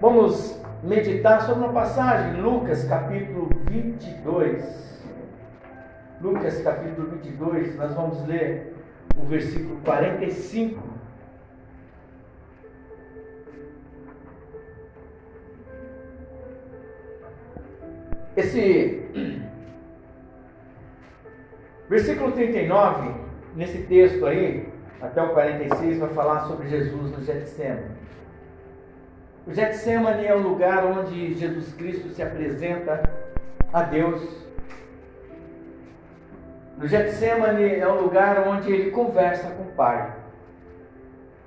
Vamos meditar sobre uma passagem, Lucas capítulo 22. Lucas capítulo 22, nós vamos ler o versículo 45. Esse versículo 39, nesse texto aí, até o 46, vai falar sobre Jesus no Getsemane. O Getsemane é o lugar onde Jesus Cristo se apresenta a Deus. O Getsemane é o lugar onde ele conversa com o Pai.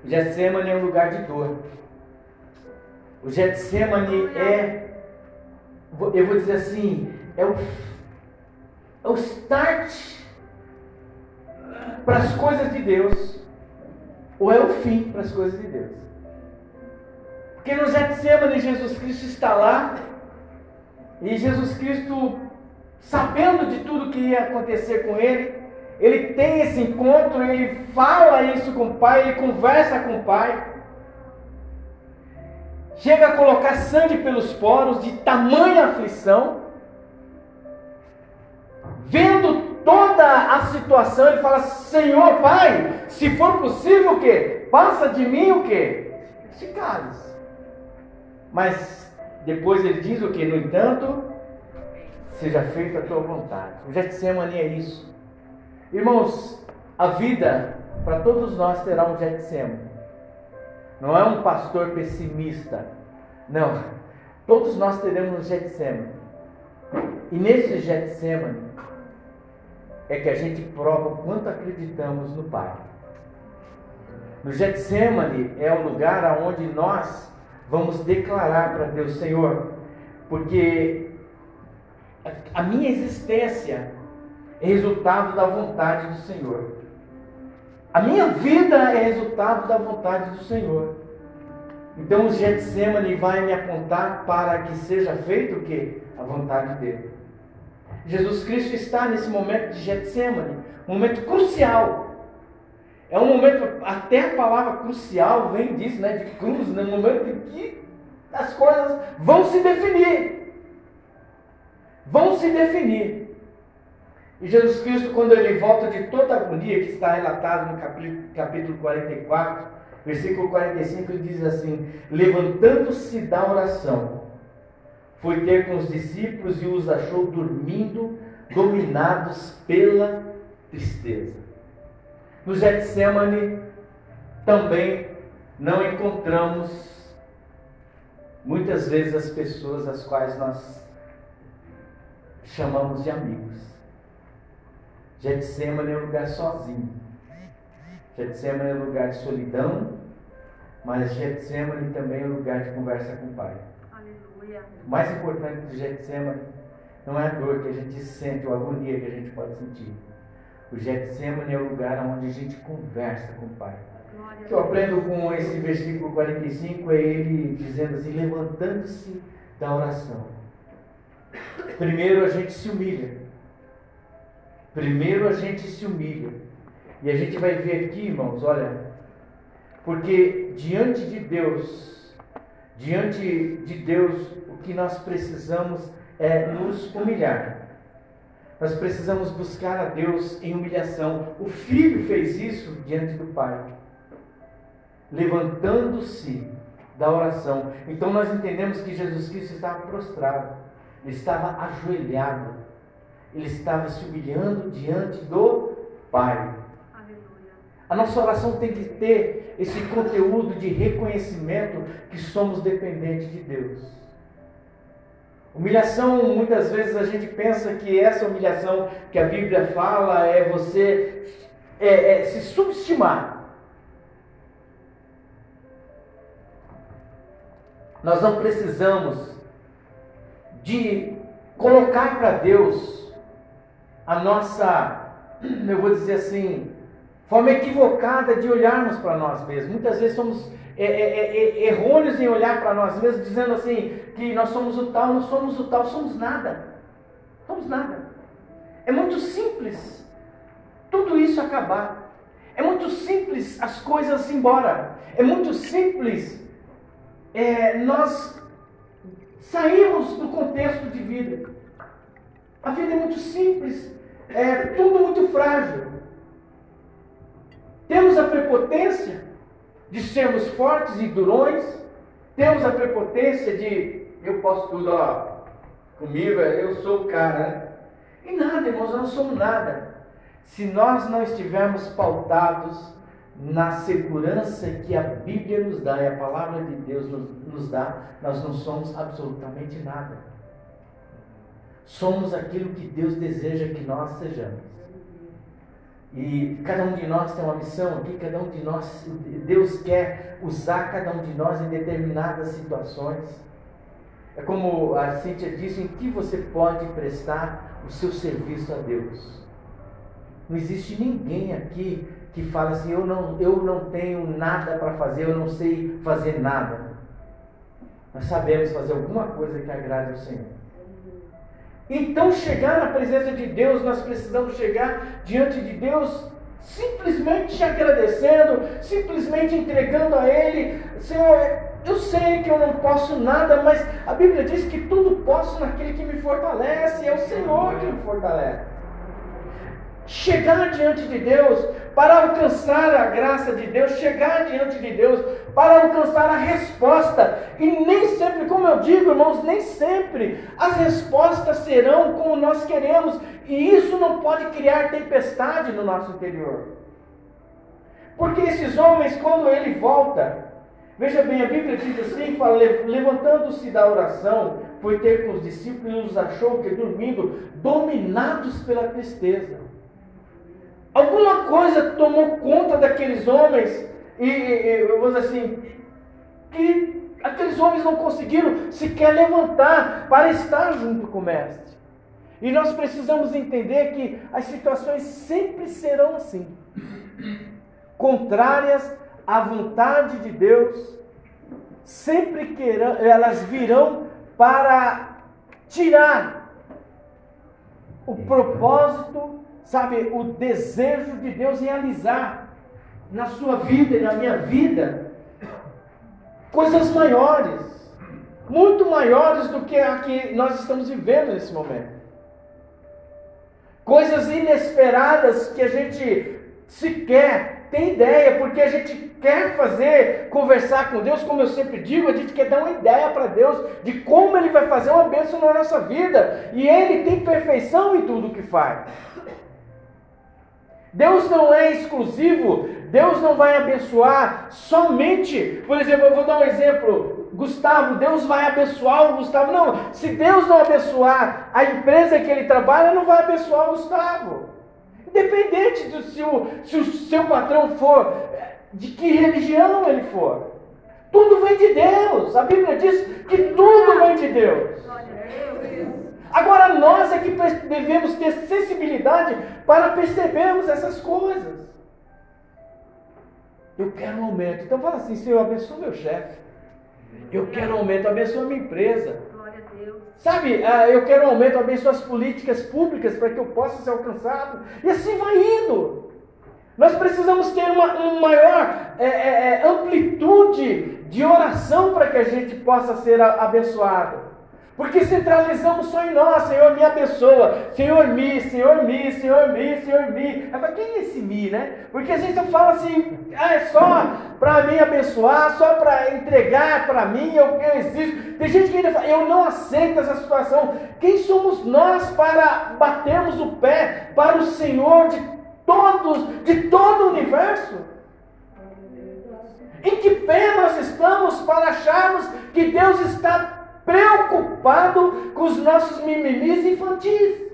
O Getsemane é um lugar de dor. O Getsemane é, eu vou dizer assim, é o, é o start para as coisas de Deus, ou é o fim para as coisas de Deus. Porque no Getsemane Jesus Cristo está lá, e Jesus Cristo, sabendo de tudo que ia acontecer com ele, ele tem esse encontro, ele fala isso com o Pai, ele conversa com o Pai. Chega a colocar sangue pelos poros de tamanha aflição. Vendo toda a situação, ele fala: Senhor Pai, se for possível o quê? Passa de mim o quê? Esse cálice. Mas depois ele diz o que? No entanto, seja feita a tua vontade. O Getsemane é isso. Irmãos, a vida para todos nós terá um Getsemane. Não é um pastor pessimista. Não. Todos nós teremos um Getsemane. E nesse Getsemane é que a gente prova o quanto acreditamos no Pai. No Getsemane é o lugar onde nós vamos declarar para Deus, Senhor, porque a minha existência é resultado da vontade do Senhor. A minha vida é resultado da vontade do Senhor. Então o Getsemane vai me apontar para que seja feito o que? A vontade dele. Jesus Cristo está nesse momento de Getsemane, um momento crucial. É um momento, até a palavra crucial vem disso, né? De cruz, né? no momento em que as coisas vão se definir. Vão se definir. E Jesus Cristo, quando ele volta de toda a agonia que está relatado no capítulo, capítulo 44, versículo 45, ele diz assim: Levantando-se da oração, foi ter com os discípulos e os achou dormindo, dominados pela tristeza. No Getsemane também não encontramos muitas vezes as pessoas as quais nós chamamos de amigos. Getsemane é um lugar sozinho. Getsemane é um lugar de solidão, mas Getsemane também é um lugar de conversa com o Pai. Aleluia. O mais importante do Getsemane não é a dor que a gente sente ou a agonia que a gente pode sentir o Getsemane é o lugar onde a gente conversa com o Pai. O que eu aprendo com esse versículo 45 é ele dizendo assim, levantando-se da oração. Primeiro a gente se humilha. Primeiro a gente se humilha. E a gente vai ver aqui, irmãos, olha, porque diante de Deus, diante de Deus, o que nós precisamos é nos humilhar. Nós precisamos buscar a Deus em humilhação. O filho fez isso diante do Pai, levantando-se da oração. Então nós entendemos que Jesus Cristo estava prostrado, ele estava ajoelhado, ele estava se humilhando diante do Pai. A nossa oração tem que ter esse conteúdo de reconhecimento que somos dependentes de Deus. Humilhação, muitas vezes a gente pensa que essa humilhação que a Bíblia fala é você é, é se subestimar. Nós não precisamos de colocar para Deus a nossa, eu vou dizer assim, forma equivocada de olharmos para nós mesmos. Muitas vezes somos é, é, é, errôneos em olhar para nós mesmos, dizendo assim que nós somos o tal, não somos o tal, somos nada. Somos nada. É muito simples tudo isso acabar. É muito simples as coisas embora. É muito simples nós saímos do contexto de vida. A vida é muito simples, é tudo muito frágil. Temos a prepotência de sermos fortes e durões, temos a prepotência de eu posso tudo, ó, comigo eu sou o cara. Né? E nada, irmãos, nós não somos nada. Se nós não estivermos pautados na segurança que a Bíblia nos dá e a palavra de Deus nos, nos dá, nós não somos absolutamente nada. Somos aquilo que Deus deseja que nós sejamos. E cada um de nós tem uma missão aqui, cada um de nós, Deus quer usar cada um de nós em determinadas situações. É como a Cíntia disse, em que você pode prestar o seu serviço a Deus. Não existe ninguém aqui que fala assim: eu não, eu não tenho nada para fazer, eu não sei fazer nada. Nós sabemos fazer alguma coisa que agrade ao Senhor. Então, chegar na presença de Deus, nós precisamos chegar diante de Deus simplesmente agradecendo, simplesmente entregando a Ele: Senhor, eu sei que eu não posso nada, mas a Bíblia diz que tudo posso naquele que me fortalece, é o Senhor que me fortalece. Chegar diante de Deus, para alcançar a graça de Deus, chegar diante de Deus, para alcançar a resposta. E nem sempre, como eu digo, irmãos, nem sempre as respostas serão como nós queremos, e isso não pode criar tempestade no nosso interior. Porque esses homens, quando ele volta, veja bem, a Bíblia diz assim: fala, levantando-se da oração, foi ter com os discípulos e os achou que dormindo, dominados pela tristeza. Alguma coisa tomou conta daqueles homens e, e vamos dizer assim, que aqueles homens não conseguiram sequer levantar para estar junto com o mestre. E nós precisamos entender que as situações sempre serão assim, contrárias à vontade de Deus, sempre queirão, elas virão para tirar o propósito sabe, o desejo de Deus realizar na sua vida e na minha vida coisas maiores, muito maiores do que a que nós estamos vivendo nesse momento. Coisas inesperadas que a gente sequer tem ideia, porque a gente quer fazer, conversar com Deus, como eu sempre digo, a gente quer dar uma ideia para Deus de como Ele vai fazer uma bênção na nossa vida, e Ele tem perfeição em tudo que faz. Deus não é exclusivo, Deus não vai abençoar somente, por exemplo, eu vou dar um exemplo, Gustavo, Deus vai abençoar o Gustavo. Não, se Deus não abençoar a empresa que ele trabalha, não vai abençoar o Gustavo. Independente do se o, se o seu patrão for, de que religião ele for. Tudo vem de Deus. A Bíblia diz que tudo vem de Deus. Agora nós é que devemos ter sensibilidade para percebermos essas coisas. Eu quero um aumento. Então fala assim, Senhor, abençoa meu chefe. Eu quero um aumento, abençoa minha empresa. Sabe, ah, eu quero um aumento, abençoa as políticas públicas para que eu possa ser alcançado. E assim vai indo. Nós precisamos ter uma, uma maior é, é, é amplitude de oração para que a gente possa ser abençoado. Porque centralizamos só em nós, Senhor me abençoa, Senhor me, Senhor me, Senhor me, Senhor me. Mas quem é esse me, né? Porque a gente fala assim, ah, é só para me abençoar, só para entregar para mim, eu, eu existo. Tem gente que ainda fala, eu não aceito essa situação. Quem somos nós para batermos o pé para o Senhor de todos, de todo o universo? Em que pé nós estamos para acharmos que Deus está preocupado com os nossos mimimis infantis.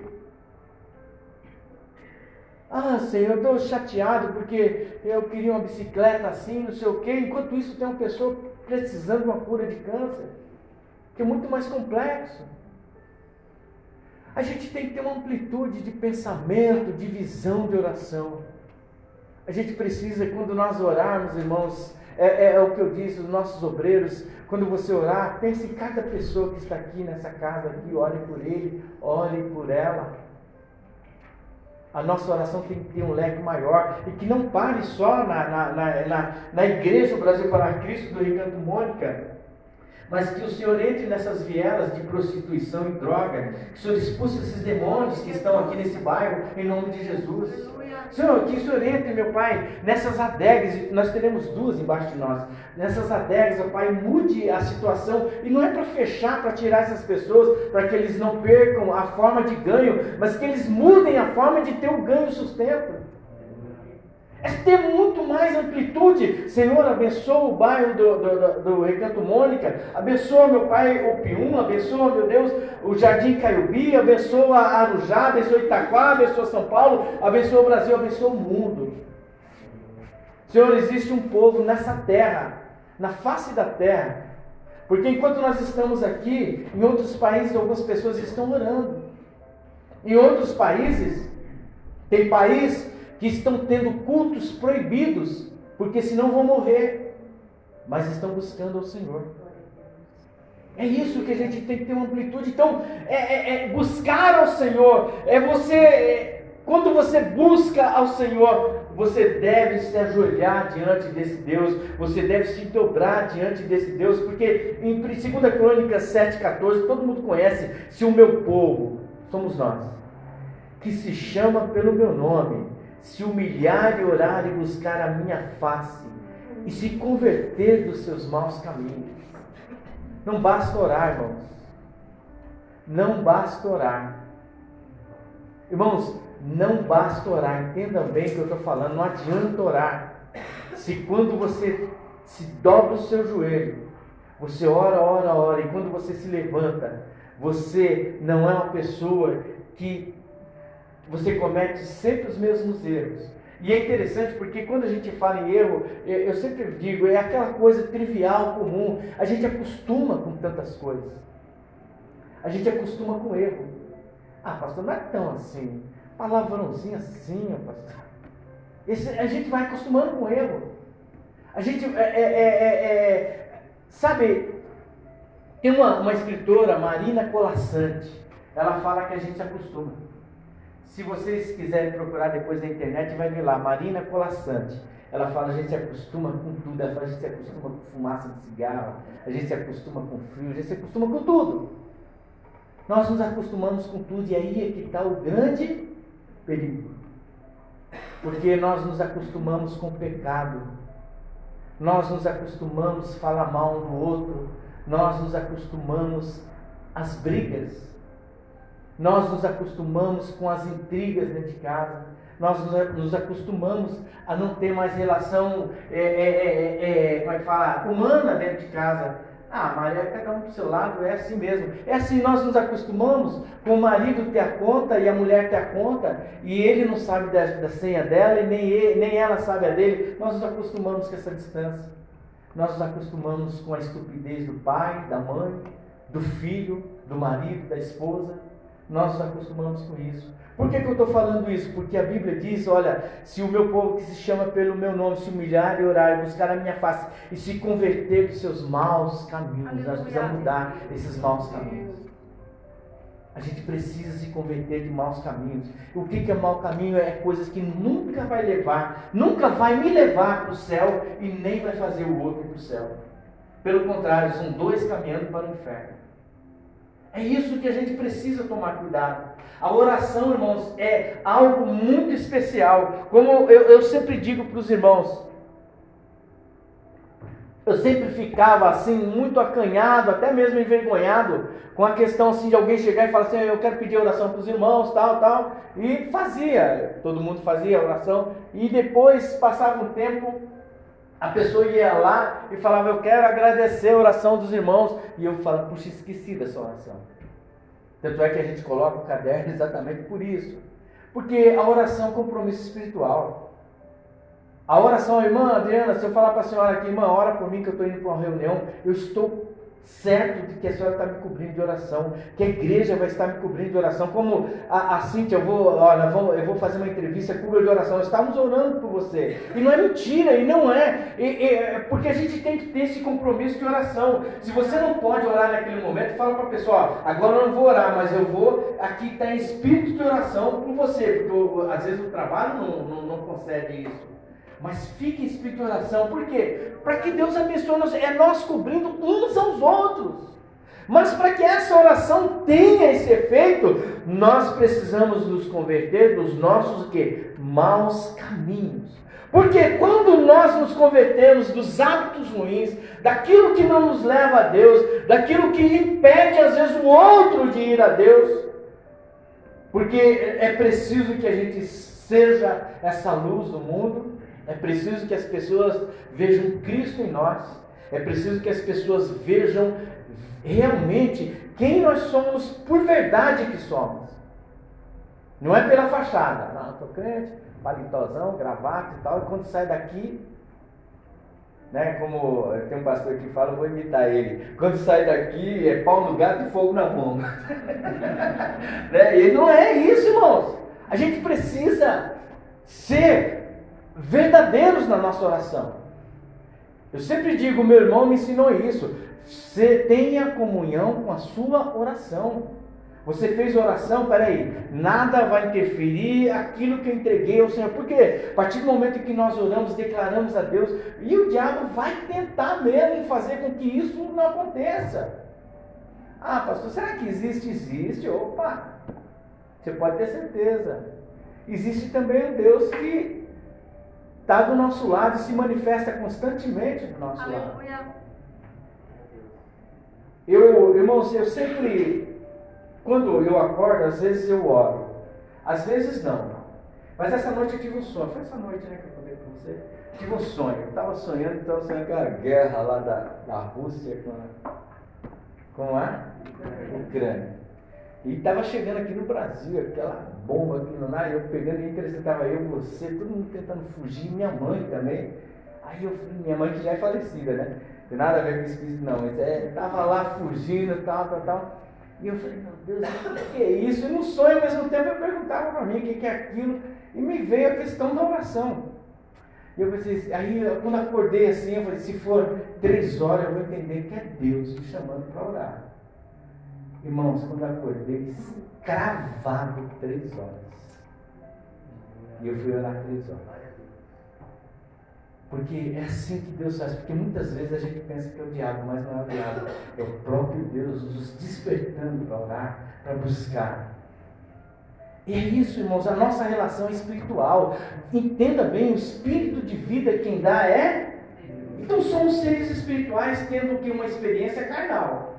Ah, Senhor, eu estou chateado porque eu queria uma bicicleta assim, não sei o quê. Enquanto isso, tem uma pessoa precisando de uma cura de câncer, que é muito mais complexo. A gente tem que ter uma amplitude de pensamento, de visão de oração. A gente precisa, quando nós orarmos, irmãos, é, é, é, o que eu disse, os nossos obreiros, quando você orar, pense em cada pessoa que está aqui nessa casa, aqui, ore por ele, ore por ela. A nossa oração tem que ter um leque maior e que não pare só na, na, na, na, na Igreja Brasil para Cristo do Recanto Mônica. mas que o Senhor entre nessas vielas de prostituição e droga, que o Senhor expulse esses demônios que estão aqui nesse bairro, em nome de Jesus. Senhor, que o Senhor entre, meu Pai, nessas adegas, nós teremos duas embaixo de nós, nessas adegas, meu Pai, mude a situação, e não é para fechar, para tirar essas pessoas, para que eles não percam a forma de ganho, mas que eles mudem a forma de ter o ganho sustento é ter muito mais amplitude. Senhor, abençoa o bairro do, do, do, Recanto Mônica, abençoa meu pai o Pium, abençoa, meu Deus, o Jardim Caiubi, abençoa Arujá, abençoa Itaquá, abençoa São Paulo, abençoa o Brasil, abençoa o mundo. Senhor, existe um povo nessa terra, na face da terra, porque enquanto nós estamos aqui, em outros países algumas pessoas estão orando. Em outros países, tem país que estão tendo cultos proibidos, porque senão vão morrer, mas estão buscando ao Senhor. É isso que a gente tem que ter uma amplitude. Então, é, é, é buscar ao Senhor. É você, é, quando você busca ao Senhor, você deve se ajoelhar diante desse Deus, você deve se dobrar diante desse Deus, porque em 2 Crônicas 7,14, todo mundo conhece, se o meu povo, somos nós, que se chama pelo meu nome, se humilhar e orar e buscar a minha face e se converter dos seus maus caminhos. Não basta orar, irmãos. Não basta orar. Irmãos, não basta orar. Entendam bem o que eu estou falando. Não adianta orar. Se quando você se dobra o seu joelho, você ora, ora, ora, e quando você se levanta, você não é uma pessoa que você comete sempre os mesmos erros. E é interessante porque quando a gente fala em erro, eu sempre digo, é aquela coisa trivial, comum. A gente acostuma com tantas coisas. A gente acostuma com erro. Ah, pastor, não é tão assim. Palavrãozinho assim, pastor. Esse, a gente vai acostumando com erro. A gente é, é, é, é, é sabe, tem uma, uma escritora, Marina Colassante, ela fala que a gente se acostuma. Se vocês quiserem procurar depois na internet, vai ver lá, Marina Colassante. Ela fala, a gente se acostuma com tudo, ela fala, a gente se acostuma com fumaça de cigarro, a gente se acostuma com frio, a gente se acostuma com tudo. Nós nos acostumamos com tudo e aí é que está o grande perigo. Porque nós nos acostumamos com o pecado, nós nos acostumamos a falar mal um do outro, nós nos acostumamos às brigas, nós nos acostumamos com as intrigas dentro de casa. Nós nos acostumamos a não ter mais relação, é, é, é, é, como é que fala, humana dentro de casa. Ah, Maria, cada um para o seu lado, é assim mesmo. É assim, nós nos acostumamos com o marido ter a conta e a mulher ter a conta, e ele não sabe da, da senha dela e nem, ele, nem ela sabe a dele. Nós nos acostumamos com essa distância. Nós nos acostumamos com a estupidez do pai, da mãe, do filho, do marido, da esposa. Nós nos acostumamos com isso. Por que, que eu estou falando isso? Porque a Bíblia diz: olha, se o meu povo que se chama pelo meu nome se humilhar e orar e buscar a minha face e se converter dos seus maus caminhos, Aleluia. nós precisamos mudar esses maus caminhos. A gente precisa se converter de maus caminhos. O que, que é mau caminho? É coisas que nunca vai levar, nunca vai me levar para o céu e nem vai fazer o outro para o céu. Pelo contrário, são dois caminhando para o inferno. É isso que a gente precisa tomar cuidado. A oração, irmãos, é algo muito especial. Como eu, eu sempre digo para os irmãos, eu sempre ficava assim, muito acanhado, até mesmo envergonhado, com a questão assim de alguém chegar e falar assim, eu quero pedir oração para os irmãos, tal, tal, e fazia, todo mundo fazia oração, e depois passava um tempo, a pessoa ia lá e falava, eu quero agradecer a oração dos irmãos. E eu falava, puxa, esqueci dessa oração. Tanto é que a gente coloca o caderno exatamente por isso. Porque a oração é um compromisso espiritual. A oração, irmã Adriana, se eu falar para a senhora aqui, irmã, ora por mim que eu estou indo para uma reunião, eu estou certo de que a senhora está me cobrindo de oração, que a igreja vai estar me cobrindo de oração. Como a, a Cíntia, eu vou, olha, vou, eu vou fazer uma entrevista, cubra de oração. Estamos orando por você. E não é mentira, e não é. E, e, é porque a gente tem que ter esse compromisso de oração. Se você não pode orar naquele momento, fala para a pessoa, agora eu não vou orar, mas eu vou, aqui está espírito de oração por você, porque às vezes o trabalho não, não, não concede isso. Mas fique em espírito de oração. Por quê? Para que Deus abençoe nós. É nós cobrindo uns aos outros. Mas para que essa oração tenha esse efeito, nós precisamos nos converter dos nossos que maus caminhos. Porque quando nós nos convertemos dos hábitos ruins, daquilo que não nos leva a Deus, daquilo que impede às vezes o outro de ir a Deus, porque é preciso que a gente seja essa luz do mundo, é preciso que as pessoas vejam Cristo em nós, é preciso que as pessoas vejam realmente quem nós somos por verdade que somos. Não é pela fachada. Não, estou crente, palitozão, gravata e tal, e quando sai daqui, né, como tem um pastor que fala, eu vou imitar ele. Quando sai daqui é pau no gato e fogo na bomba. né? E não é isso, irmãos. A gente precisa ser verdadeiros na nossa oração. Eu sempre digo, meu irmão me ensinou isso. Você tenha comunhão com a sua oração. Você fez oração, peraí, nada vai interferir aquilo que eu entreguei ao Senhor. Por quê? A partir do momento que nós oramos, declaramos a Deus, e o diabo vai tentar mesmo fazer com que isso não aconteça. Ah, pastor, será que existe? Existe. Opa! Você pode ter certeza. Existe também um Deus que está do nosso lado e se manifesta constantemente do nosso Aleluia. lado. Eu, irmãos, eu sempre, quando eu acordo, às vezes eu oro, às vezes não. Mas essa noite eu tive um sonho. Foi essa noite né, que eu contei com você? Tive um sonho. Eu estava sonhando, estava sonhando com a guerra lá da, da Rússia com a, com a Ucrânia. E estava chegando aqui no Brasil, aquela bomba aqui no ar, eu pegando, e estava eu, você, todo mundo tentando fugir, minha mãe também. Aí eu minha mãe que já é falecida, né? Tem nada a ver com espírito não, mas é, tava lá fugindo, tal, tal, tal. E eu falei, meu Deus, o que é isso? E no sonho, ao mesmo tempo, eu perguntava para mim o que é aquilo, e me veio a questão da oração. E eu pensei, aí quando acordei assim, eu falei, se for três horas, eu vou entender que é Deus me chamando para orar. Irmãos, quando acordei, cravado três horas. E eu fui orar três horas. Porque é assim que Deus faz. Porque muitas vezes a gente pensa que é o diabo, mas não é o diabo. É o próprio Deus nos despertando para orar, para buscar. E é isso, irmãos, a nossa relação espiritual. Entenda bem, o espírito de vida quem dá é. Então somos seres espirituais tendo que uma experiência carnal.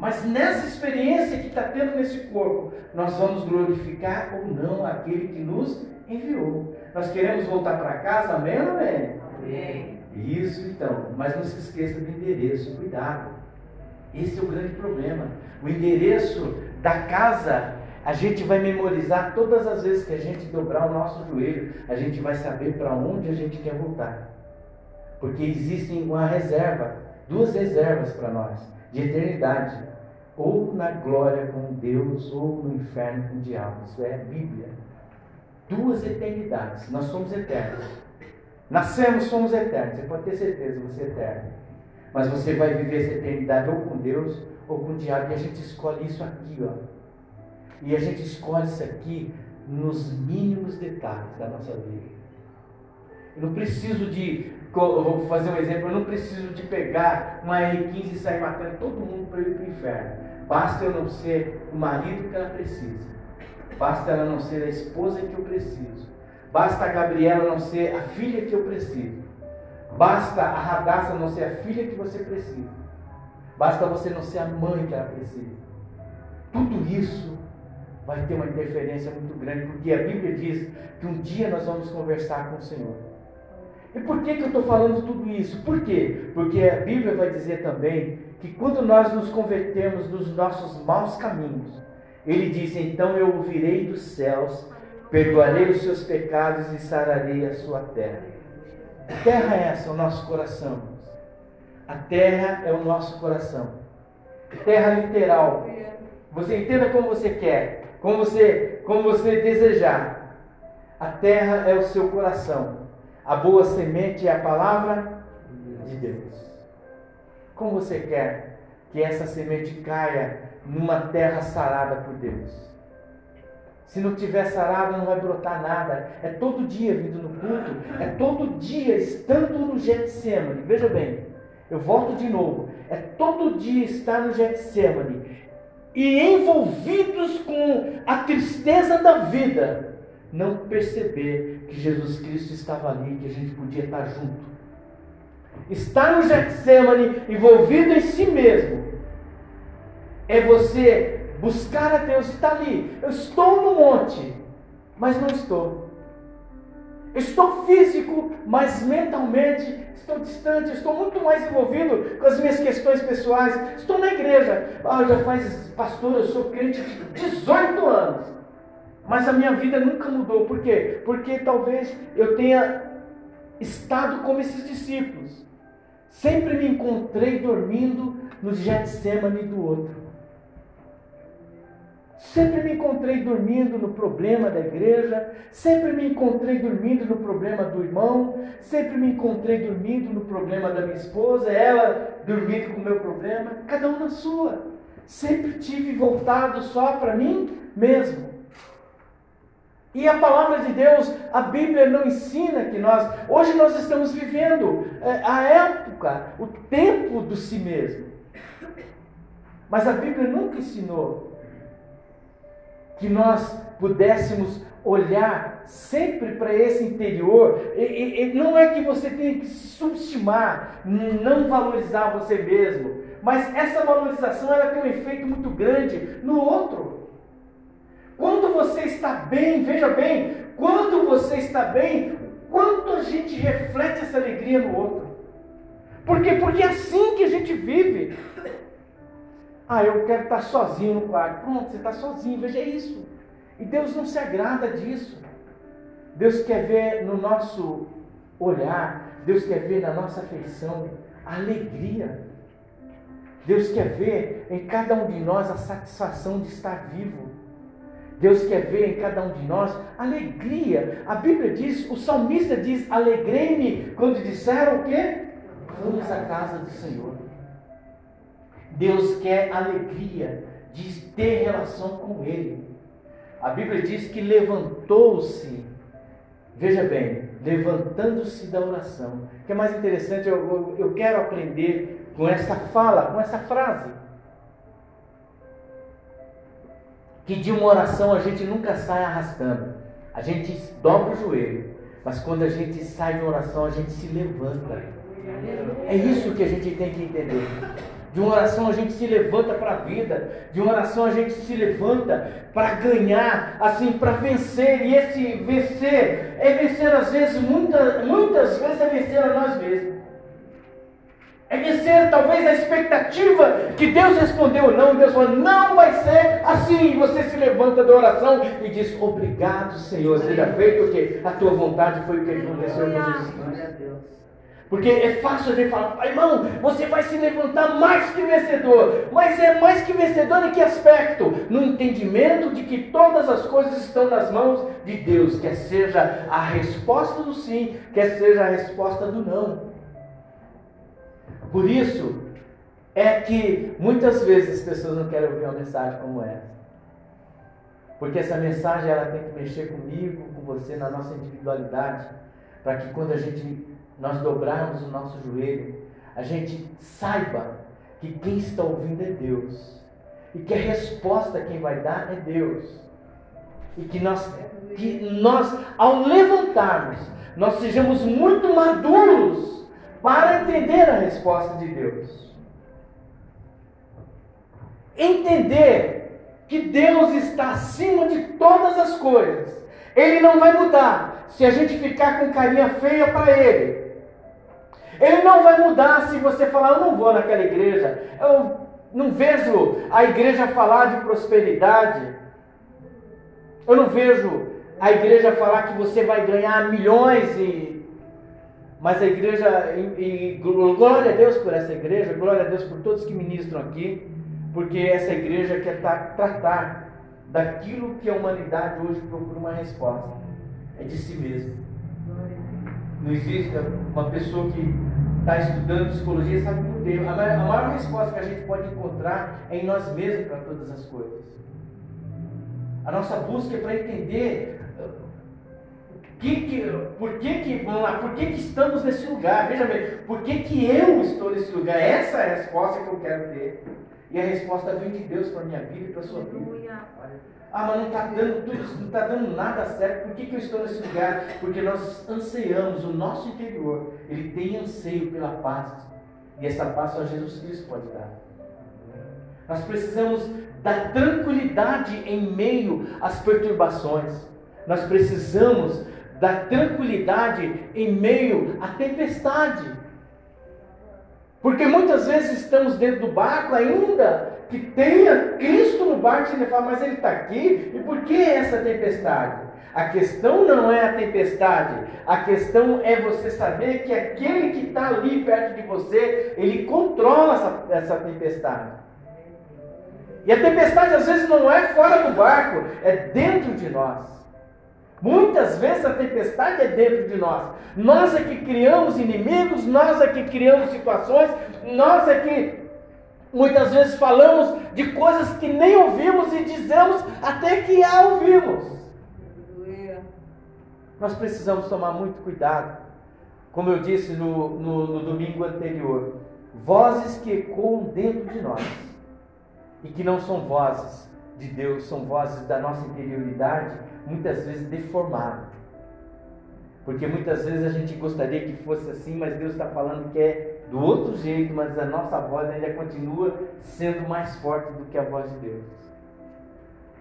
Mas nessa experiência que está tendo nesse corpo, nós vamos glorificar ou não aquele que nos enviou. Nós queremos voltar para casa, amém ou amém? Amém. Isso então, mas não se esqueça do endereço, cuidado. Esse é o grande problema. O endereço da casa, a gente vai memorizar todas as vezes que a gente dobrar o nosso joelho, a gente vai saber para onde a gente quer voltar. Porque existe uma reserva, duas reservas para nós, de eternidade. Ou na glória com Deus, ou no inferno com o diabo. Isso é Bíblia duas eternidades. Nós somos eternos. Nascemos, somos eternos. Você pode ter certeza, você é eterno. Mas você vai viver essa eternidade ou com Deus ou com o diabo. E a gente escolhe isso aqui, ó. E a gente escolhe isso aqui nos mínimos detalhes da nossa vida. Eu não preciso de, vou fazer um exemplo, eu não preciso de pegar uma R15 e sair matando todo mundo para ir para o inferno. Basta eu não ser o marido que ela precisa. Basta ela não ser a esposa que eu preciso. Basta a Gabriela não ser a filha que eu preciso. Basta a Radassa não ser a filha que você precisa. Basta você não ser a mãe que ela precisa. Tudo isso vai ter uma interferência muito grande, porque a Bíblia diz que um dia nós vamos conversar com o Senhor. E por que, que eu estou falando tudo isso? Por quê? Porque a Bíblia vai dizer também que quando nós nos convertemos dos nossos maus caminhos, ele disse: Então eu ouvirei dos céus, perdoarei os seus pecados e sararei a sua terra. A terra é essa, o nosso coração. A terra é o nosso coração. Terra literal. Você entenda como você quer, como você, como você desejar. A terra é o seu coração. A boa semente é a palavra de Deus. Como você quer que essa semente caia numa terra sarada por Deus. Se não tiver sarado, não vai brotar nada. É todo dia vindo no culto, é todo dia estando no Getsemane. Veja bem, eu volto de novo. É todo dia estar no Getsemane e envolvidos com a tristeza da vida, não perceber que Jesus Cristo estava ali, que a gente podia estar junto. Estar no Getsemane, envolvido em si mesmo, é você buscar a Deus, está ali. Eu estou no monte, mas não estou. estou físico, mas mentalmente estou distante, estou muito mais envolvido com as minhas questões pessoais. Estou na igreja. Ah, já faz, pastor, eu sou crente de 18 anos. Mas a minha vida nunca mudou. Por quê? Porque talvez eu tenha estado como esses discípulos. Sempre me encontrei dormindo no Getsemane do outro. Sempre me encontrei dormindo no problema da igreja, sempre me encontrei dormindo no problema do irmão, sempre me encontrei dormindo no problema da minha esposa, ela dormindo com o meu problema, cada um na sua. Sempre tive voltado só para mim mesmo. E a palavra de Deus, a Bíblia não ensina que nós, hoje nós estamos vivendo é, a época, o tempo do si mesmo. Mas a Bíblia nunca ensinou que nós pudéssemos olhar sempre para esse interior. E, e, e não é que você tenha que subestimar, não valorizar você mesmo, mas essa valorização ela tem um efeito muito grande no outro. Você está bem, veja bem, quando você está bem, quanto a gente reflete essa alegria no outro. Por quê? Porque é assim que a gente vive. Ah, eu quero estar sozinho no quarto. Pronto, você está sozinho, veja isso. E Deus não se agrada disso. Deus quer ver no nosso olhar, Deus quer ver na nossa afeição alegria. Deus quer ver em cada um de nós a satisfação de estar vivo. Deus quer ver em cada um de nós alegria. A Bíblia diz, o salmista diz: Alegrei-me quando disseram o quê? Vamos à casa do Senhor. Deus quer alegria de ter relação com Ele. A Bíblia diz que levantou-se, veja bem, levantando-se da oração. O que é mais interessante, eu, eu, eu quero aprender com essa fala, com essa frase. Que de uma oração a gente nunca sai arrastando. A gente dobra o joelho. Mas quando a gente sai de uma oração, a gente se levanta. É isso que a gente tem que entender. De uma oração a gente se levanta para a vida. De uma oração a gente se levanta para ganhar, assim, para vencer. E esse vencer é vencer às vezes, muitas, muitas vezes é vencer a nós mesmos. É vencer talvez a expectativa que Deus respondeu ou não. Deus falou, não vai ser assim. E você se levanta da oração e diz, obrigado Senhor, seja feito o que? A tua vontade foi o que aconteceu com Jesus Cristo. Porque é fácil a gente falar, irmão, você vai se levantar mais que vencedor. Mas é mais que vencedor em que aspecto? No entendimento de que todas as coisas estão nas mãos de Deus, quer seja a resposta do sim, quer seja a resposta do não. Por isso é que muitas vezes as pessoas não querem ouvir uma mensagem como essa. Porque essa mensagem ela tem que mexer comigo, com você, na nossa individualidade, para que quando a gente nós dobrarmos o nosso joelho, a gente saiba que quem está ouvindo é Deus. E que a resposta quem vai dar é Deus. E que nós, que nós ao levantarmos, nós sejamos muito maduros para entender a resposta de Deus. Entender que Deus está acima de todas as coisas. Ele não vai mudar se a gente ficar com carinha feia para Ele. Ele não vai mudar se você falar, eu não vou naquela igreja, eu não vejo a igreja falar de prosperidade, eu não vejo a igreja falar que você vai ganhar milhões e. Mas a igreja, e, e glória a Deus por essa igreja, glória a Deus por todos que ministram aqui, porque essa igreja quer tratar daquilo que a humanidade hoje procura uma resposta: é de si mesmo. Não existe uma pessoa que está estudando psicologia sabe muito bem. A maior resposta que a gente pode encontrar é em nós mesmos para todas as coisas. A nossa busca é para entender que, que, por que, que, vamos lá, por que, que estamos nesse lugar? Veja bem, por que, que eu estou nesse lugar? Essa é a resposta que eu quero ter. E a resposta vem de Deus para a minha vida e para a sua vida. Ah, mas não está dando tudo não está dando nada certo. Por que, que eu estou nesse lugar? Porque nós anseiamos, o nosso interior, ele tem anseio pela paz. E essa paz só Jesus Cristo pode dar. Nós precisamos da tranquilidade em meio às perturbações. Nós precisamos da tranquilidade em meio à tempestade. Porque muitas vezes estamos dentro do barco ainda que tenha Cristo no barco, você fala, mas ele está aqui, e por que essa tempestade? A questão não é a tempestade, a questão é você saber que aquele que está ali perto de você, ele controla essa, essa tempestade. E a tempestade às vezes não é fora do barco, é dentro de nós. Muitas vezes a tempestade é dentro de nós. Nós é que criamos inimigos, nós é que criamos situações, nós é que muitas vezes falamos de coisas que nem ouvimos e dizemos até que a ouvimos. Nós precisamos tomar muito cuidado. Como eu disse no, no, no domingo anterior, vozes que ecoam dentro de nós e que não são vozes de Deus, são vozes da nossa interioridade muitas vezes deformado. Porque muitas vezes a gente gostaria que fosse assim, mas Deus está falando que é do outro jeito, mas a nossa voz ainda continua sendo mais forte do que a voz de Deus.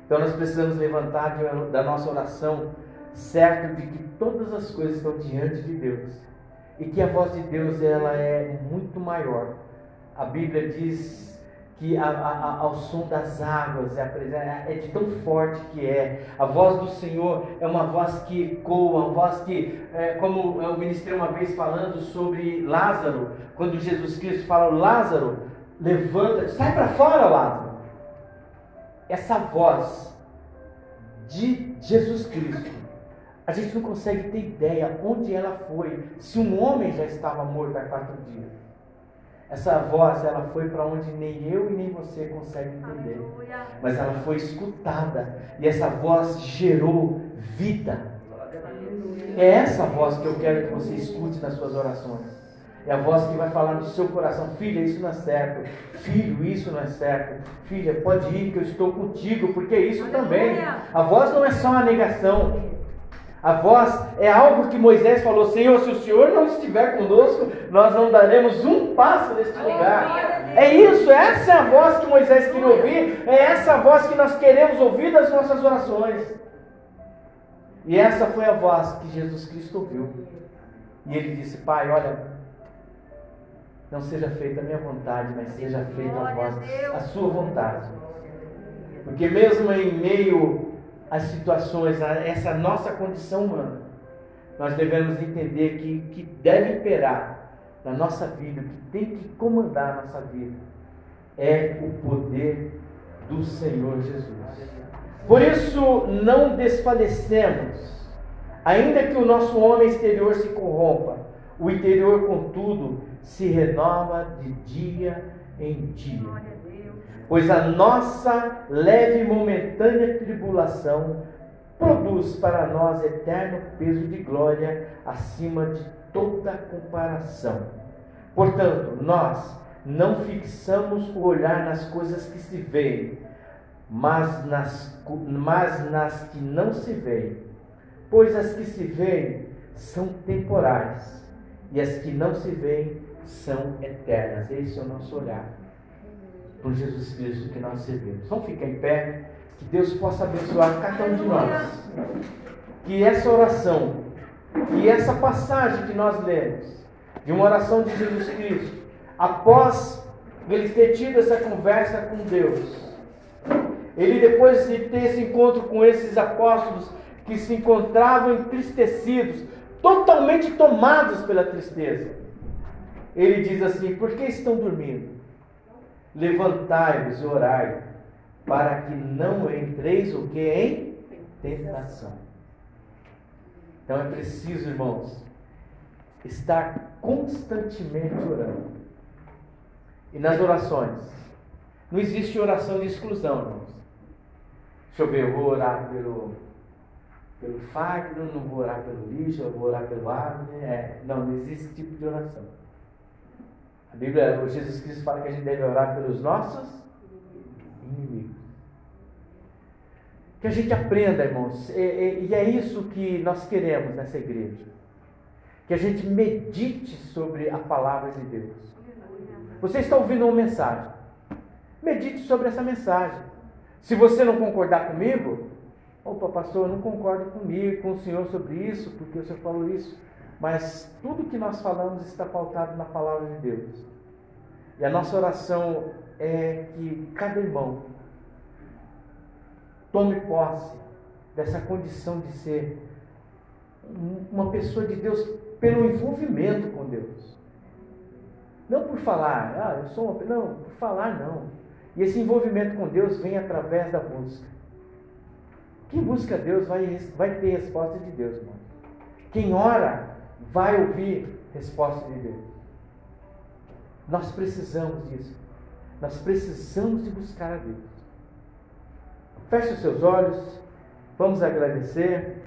Então nós precisamos levantar da nossa oração certo de que todas as coisas estão diante de Deus e que a voz de Deus ela é muito maior. A Bíblia diz que a, a, ao som das águas, é, é, de tão forte que é. A voz do Senhor é uma voz que ecoa, uma voz que, é, como eu ministrei uma vez falando sobre Lázaro, quando Jesus Cristo fala, Lázaro, levanta, sai para fora, Lázaro. Essa voz de Jesus Cristo, a gente não consegue ter ideia onde ela foi, se um homem já estava morto há quatro dias. Essa voz, ela foi para onde nem eu e nem você consegue entender. Mas ela foi escutada e essa voz gerou vida. É essa voz que eu quero que você escute nas suas orações. É a voz que vai falar no seu coração: Filha, isso não é certo. Filho, isso não é certo. Filha, pode ir que eu estou contigo, porque isso também. A voz não é só uma negação. A voz é algo que Moisés falou: Senhor, se o Senhor não estiver conosco, nós não daremos um passo neste lugar. É isso, essa é a voz que Moisés queria ouvir, é essa a voz que nós queremos ouvir das nossas orações. E essa foi a voz que Jesus Cristo ouviu. E ele disse: Pai, olha, não seja feita a minha vontade, mas seja feita a voz, a sua vontade. Porque mesmo em meio as situações, a essa nossa condição humana, nós devemos entender que que deve imperar na nossa vida, que tem que comandar a nossa vida, é o poder do Senhor Jesus. Por isso, não desfalecemos, ainda que o nosso homem exterior se corrompa, o interior, contudo, se renova de dia em dia pois a nossa leve e momentânea tribulação produz para nós eterno peso de glória acima de toda comparação. Portanto, nós não fixamos o olhar nas coisas que se veem, mas nas, mas nas que não se veem. Pois as que se veem são temporais, e as que não se veem são eternas. Esse é o nosso olhar por Jesus Cristo que nós servimos. Vamos ficar em pé, que Deus possa abençoar cada um de nós. Que essa oração, que essa passagem que nós lemos, de uma oração de Jesus Cristo, após ele ter tido essa conversa com Deus, ele depois de ter esse encontro com esses apóstolos que se encontravam entristecidos, totalmente tomados pela tristeza, ele diz assim: Por que estão dormindo? Levantai-vos e orai, para que não entreis o que em tentação. Então é preciso, irmãos, estar constantemente orando. E nas orações, não existe oração de exclusão, irmãos. Deixa eu ver, eu vou orar pelo, pelo Fagner, não vou orar pelo lixo, eu vou orar pelo Abner. É, não, não existe esse tipo de oração. A Bíblia, o Jesus Cristo fala que a gente deve orar pelos nossos inimigos. Que a gente aprenda, irmãos, e, e é isso que nós queremos nessa igreja. Que a gente medite sobre a palavra de Deus. Você está ouvindo uma mensagem. Medite sobre essa mensagem. Se você não concordar comigo, opa, pastor, eu não concordo comigo, com o senhor sobre isso, porque o senhor falou isso. Mas tudo que nós falamos está pautado na palavra de Deus. E a nossa oração é que cada irmão tome posse dessa condição de ser uma pessoa de Deus pelo envolvimento com Deus. Não por falar, ah, eu sou uma. Não, por falar não. E esse envolvimento com Deus vem através da busca. Quem busca Deus vai, vai ter resposta de Deus, irmão. Quem ora vai ouvir resposta de Deus. Nós precisamos disso. Nós precisamos de buscar a Deus. Feche os seus olhos. Vamos agradecer.